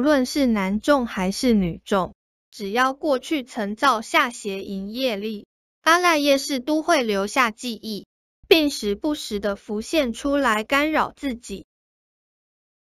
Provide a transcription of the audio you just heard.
无论是男众还是女众只要过去曾造下邪淫业力阿赖耶识都会留下记忆并时不时的浮现出来干扰自己。